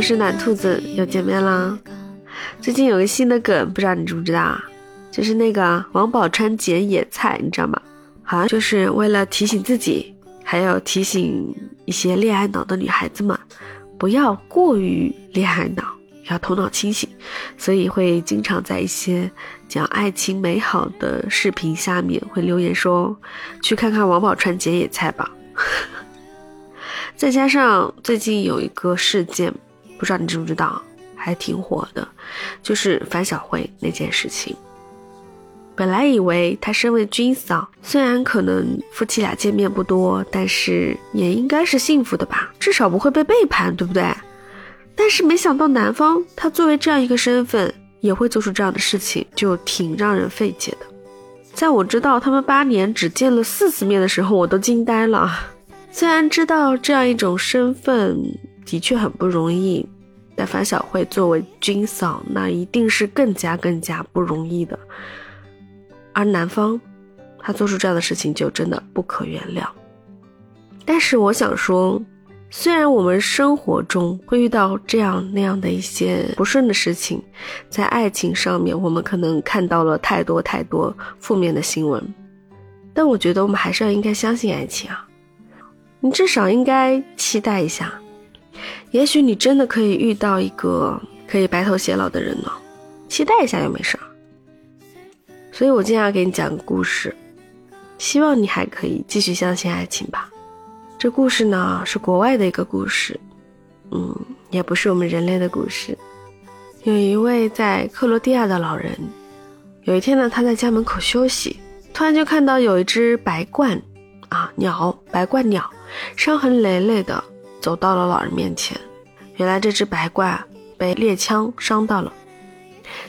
我是暖兔子，又见面啦。最近有个新的梗，不知道你知不知道啊？就是那个王宝钏捡野菜，你知道吗？好像就是为了提醒自己，还有提醒一些恋爱脑的女孩子们，不要过于恋爱脑，要头脑清醒，所以会经常在一些讲爱情美好的视频下面会留言说：“去看看王宝钏捡野菜吧。”再加上最近有一个事件，不知道你知不知道，还挺火的，就是樊小慧那件事情。本来以为她身为军嫂，虽然可能夫妻俩见面不多，但是也应该是幸福的吧，至少不会被背叛，对不对？但是没想到男方他作为这样一个身份，也会做出这样的事情，就挺让人费解的。在我知道他们八年只见了四次面的时候，我都惊呆了。虽然知道这样一种身份的确很不容易，但樊小慧作为军嫂，那一定是更加更加不容易的。而男方，他做出这样的事情就真的不可原谅。但是我想说，虽然我们生活中会遇到这样那样的一些不顺的事情，在爱情上面，我们可能看到了太多太多负面的新闻，但我觉得我们还是要应该相信爱情啊。你至少应该期待一下，也许你真的可以遇到一个可以白头偕老的人呢。期待一下又没事儿。所以我今天要给你讲个故事，希望你还可以继续相信爱情吧。这故事呢是国外的一个故事，嗯，也不是我们人类的故事。有一位在克罗地亚的老人，有一天呢，他在家门口休息，突然就看到有一只白鹳，啊，鸟，白鹳鸟。伤痕累累的走到了老人面前，原来这只白怪被猎枪伤到了，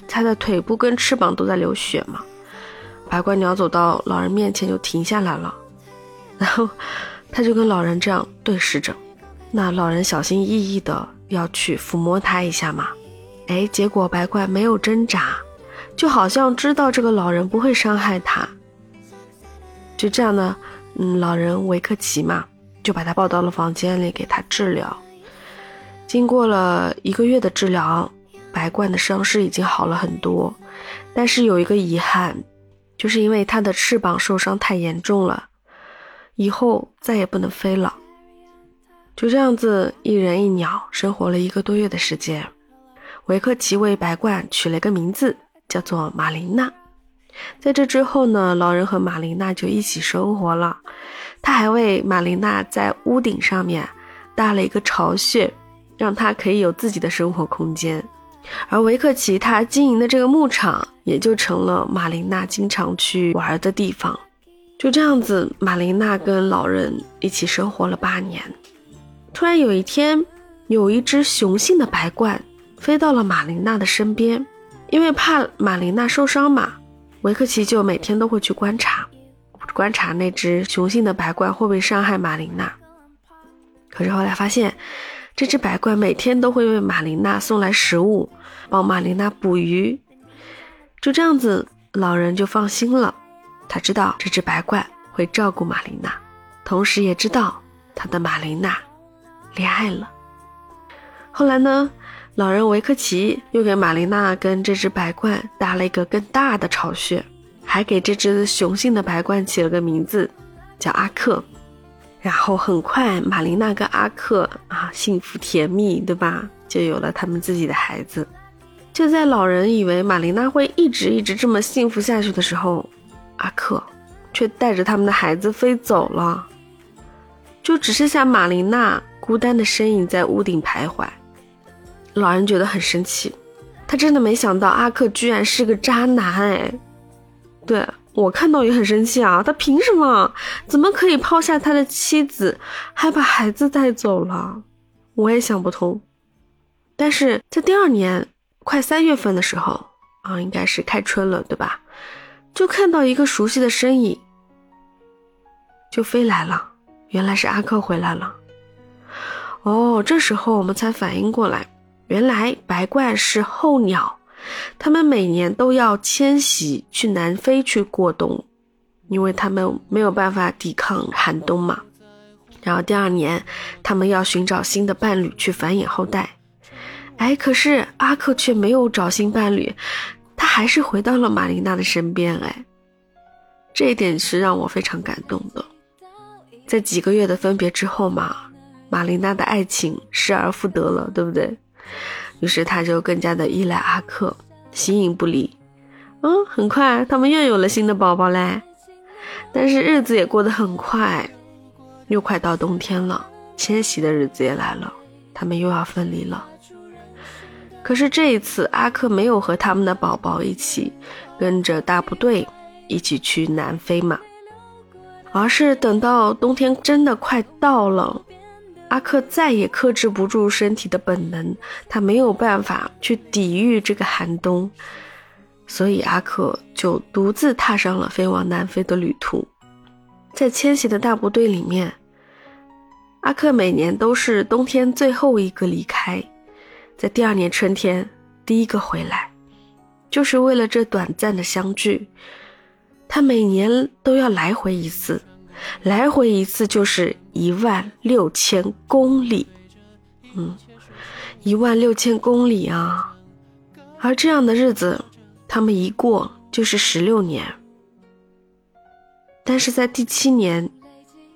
它的腿部跟翅膀都在流血嘛。白怪鸟走到老人面前就停下来了，然后他就跟老人这样对视着，那老人小心翼翼的要去抚摸它一下嘛，哎，结果白怪没有挣扎，就好像知道这个老人不会伤害它，就这样呢，嗯，老人维克奇嘛。就把他抱到了房间里给他治疗。经过了一个月的治疗，白鹳的伤势已经好了很多，但是有一个遗憾，就是因为它的翅膀受伤太严重了，以后再也不能飞了。就这样子，一人一鸟生活了一个多月的时间。维克奇为白鹳取了一个名字，叫做马琳娜。在这之后呢，老人和马琳娜就一起生活了。他还为玛琳娜在屋顶上面搭了一个巢穴，让他可以有自己的生活空间。而维克奇他经营的这个牧场也就成了玛琳娜经常去玩的地方。就这样子，玛琳娜跟老人一起生活了八年。突然有一天，有一只雄性的白鹳飞到了玛琳娜的身边，因为怕玛琳娜受伤嘛，维克奇就每天都会去观察。观察那只雄性的白鹳会不会伤害马琳娜，可是后来发现，这只白鹳每天都会为马琳娜送来食物，帮马琳娜捕鱼。就这样子，老人就放心了。他知道这只白鹳会照顾马琳娜，同时也知道他的马琳娜恋爱了。后来呢，老人维克奇又给马琳娜跟这只白鹳搭了一个更大的巢穴。还给这只雄性的白鹳起了个名字，叫阿克。然后很快，玛琳娜跟阿克啊，幸福甜蜜，对吧？就有了他们自己的孩子。就在老人以为玛琳娜会一直一直这么幸福下去的时候，阿克却带着他们的孩子飞走了，就只剩下玛琳娜孤单的身影在屋顶徘徊。老人觉得很生气，他真的没想到阿克居然是个渣男，哎。对我看到也很生气啊！他凭什么？怎么可以抛下他的妻子，还把孩子带走了？我也想不通。但是在第二年快三月份的时候啊，应该是开春了，对吧？就看到一个熟悉的身影，就飞来了。原来是阿克回来了。哦，这时候我们才反应过来，原来白鹳是候鸟。他们每年都要迁徙去南非去过冬，因为他们没有办法抵抗寒冬嘛。然后第二年，他们要寻找新的伴侣去繁衍后代。哎，可是阿克却没有找新伴侣，他还是回到了玛琳娜的身边。哎，这一点是让我非常感动的。在几个月的分别之后嘛，玛琳娜的爱情失而复得了，对不对？于是他就更加的依赖阿克，形影不离。嗯，很快他们又有了新的宝宝嘞。但是日子也过得很快，又快到冬天了，迁徙的日子也来了，他们又要分离了。可是这一次，阿克没有和他们的宝宝一起跟着大部队一起去南非嘛。而是等到冬天真的快到了，阿克再也克制不住身体的本能，他没有办法去抵御这个寒冬，所以阿克就独自踏上了飞往南非的旅途。在迁徙的大部队里面，阿克每年都是冬天最后一个离开，在第二年春天第一个回来，就是为了这短暂的相聚。他每年都要来回一次，来回一次就是一万六千公里，嗯，一万六千公里啊！而这样的日子，他们一过就是十六年。但是在第七年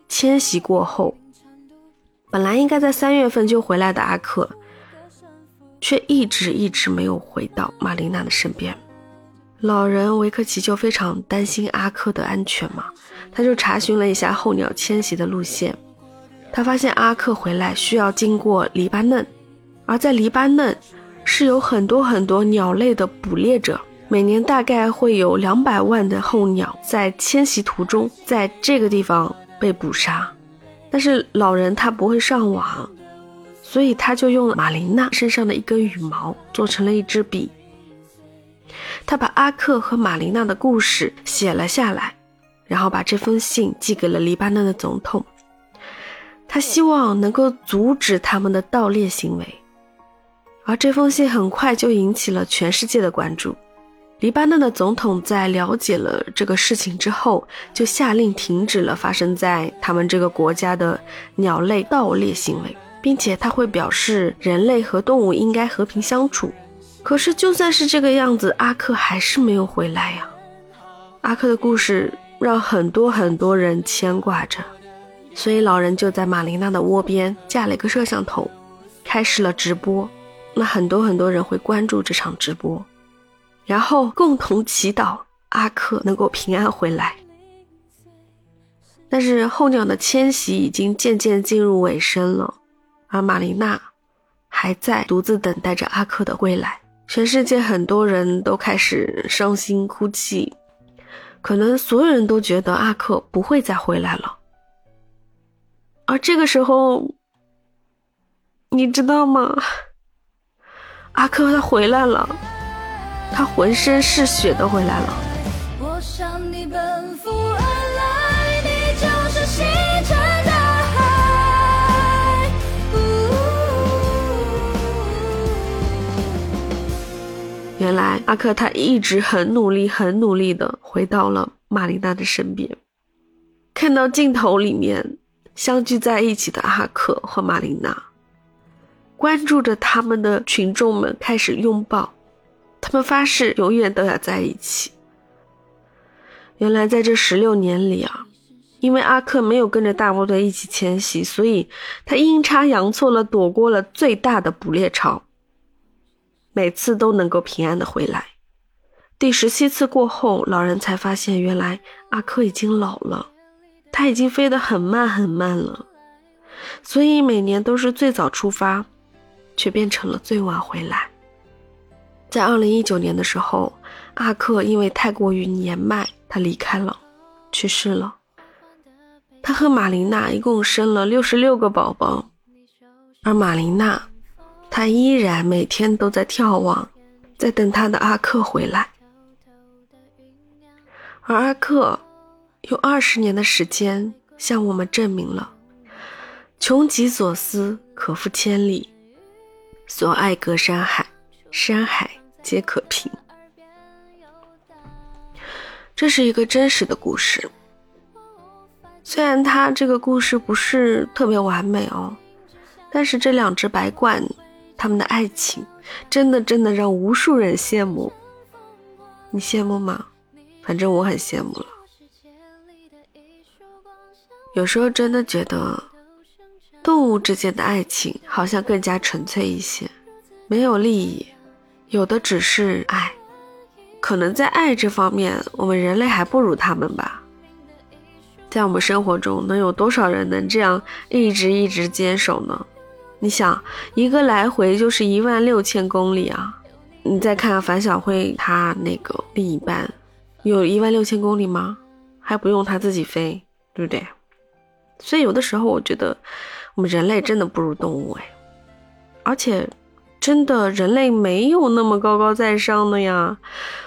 迁徙过后，本来应该在三月份就回来的阿克，却一直一直没有回到玛琳娜的身边。老人维克奇就非常担心阿克的安全嘛，他就查询了一下候鸟迁徙的路线，他发现阿克回来需要经过黎巴嫩，而在黎巴嫩是有很多很多鸟类的捕猎者，每年大概会有两百万的候鸟在迁徙途中在这个地方被捕杀，但是老人他不会上网，所以他就用马琳娜身上的一根羽毛做成了一支笔。他把阿克和玛琳娜的故事写了下来，然后把这封信寄给了黎巴嫩的总统。他希望能够阻止他们的盗猎行为，而这封信很快就引起了全世界的关注。黎巴嫩的总统在了解了这个事情之后，就下令停止了发生在他们这个国家的鸟类盗猎行为，并且他会表示人类和动物应该和平相处。可是，就算是这个样子，阿克还是没有回来呀。阿克的故事让很多很多人牵挂着，所以老人就在玛琳娜的窝边架了一个摄像头，开始了直播。那很多很多人会关注这场直播，然后共同祈祷阿克能够平安回来。但是候鸟的迁徙已经渐渐进入尾声了，而玛琳娜还在独自等待着阿克的归来。全世界很多人都开始伤心哭泣，可能所有人都觉得阿克不会再回来了。而这个时候，你知道吗？阿克他回来了，他浑身是血的回来了。原来阿克他一直很努力、很努力的回到了玛丽娜的身边，看到镜头里面相聚在一起的阿克和玛丽娜，关注着他们的群众们开始拥抱，他们发誓永远都要在一起。原来在这十六年里啊，因为阿克没有跟着大部队一起迁徙，所以他阴差阳错了躲过了最大的捕猎潮。每次都能够平安的回来。第十七次过后，老人才发现，原来阿克已经老了，他已经飞得很慢很慢了，所以每年都是最早出发，却变成了最晚回来。在二零一九年的时候，阿克因为太过于年迈，他离开了，去世了。他和玛琳娜一共生了六十六个宝宝，而玛琳娜。他依然每天都在眺望，在等他的阿克回来。而阿克用二十年的时间向我们证明了：穷极所思，可负千里；所爱隔山海，山海皆可平。这是一个真实的故事，虽然他这个故事不是特别完美哦，但是这两只白鹳。他们的爱情真的真的让无数人羡慕。你羡慕吗？反正我很羡慕了。有时候真的觉得，动物之间的爱情好像更加纯粹一些，没有利益，有的只是爱。可能在爱这方面，我们人类还不如他们吧。在我们生活中，能有多少人能这样一直一直坚守呢？你想，一个来回就是一万六千公里啊！你再看看樊小慧，她那个另一半，有一万六千公里吗？还不用他自己飞，对不对？所以有的时候，我觉得我们人类真的不如动物哎，而且真的人类没有那么高高在上的呀，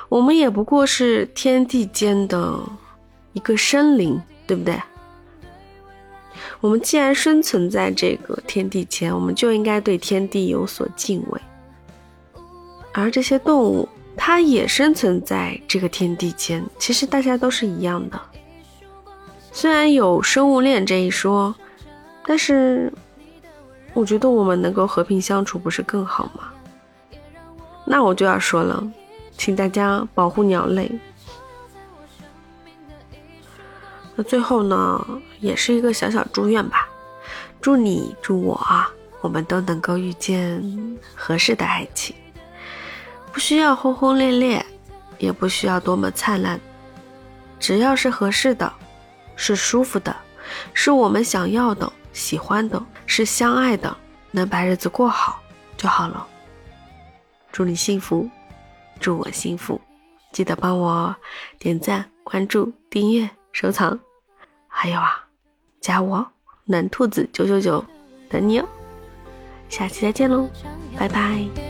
我们也不过是天地间的一个生灵。对不对？我们既然生存在这个天地间，我们就应该对天地有所敬畏。而这些动物，它也生存在这个天地间，其实大家都是一样的。虽然有生物链这一说，但是我觉得我们能够和平相处，不是更好吗？那我就要说了，请大家保护鸟类。那最后呢，也是一个小小祝愿吧，祝你祝我啊，我们都能够遇见合适的爱情，不需要轰轰烈烈，也不需要多么灿烂，只要是合适的，是舒服的，是我们想要的、喜欢的，是相爱的，能把日子过好就好了。祝你幸福，祝我幸福，记得帮我点赞、关注、订阅、收藏。还有啊，加我暖兔子九九九，等你哦，下期再见喽，拜拜。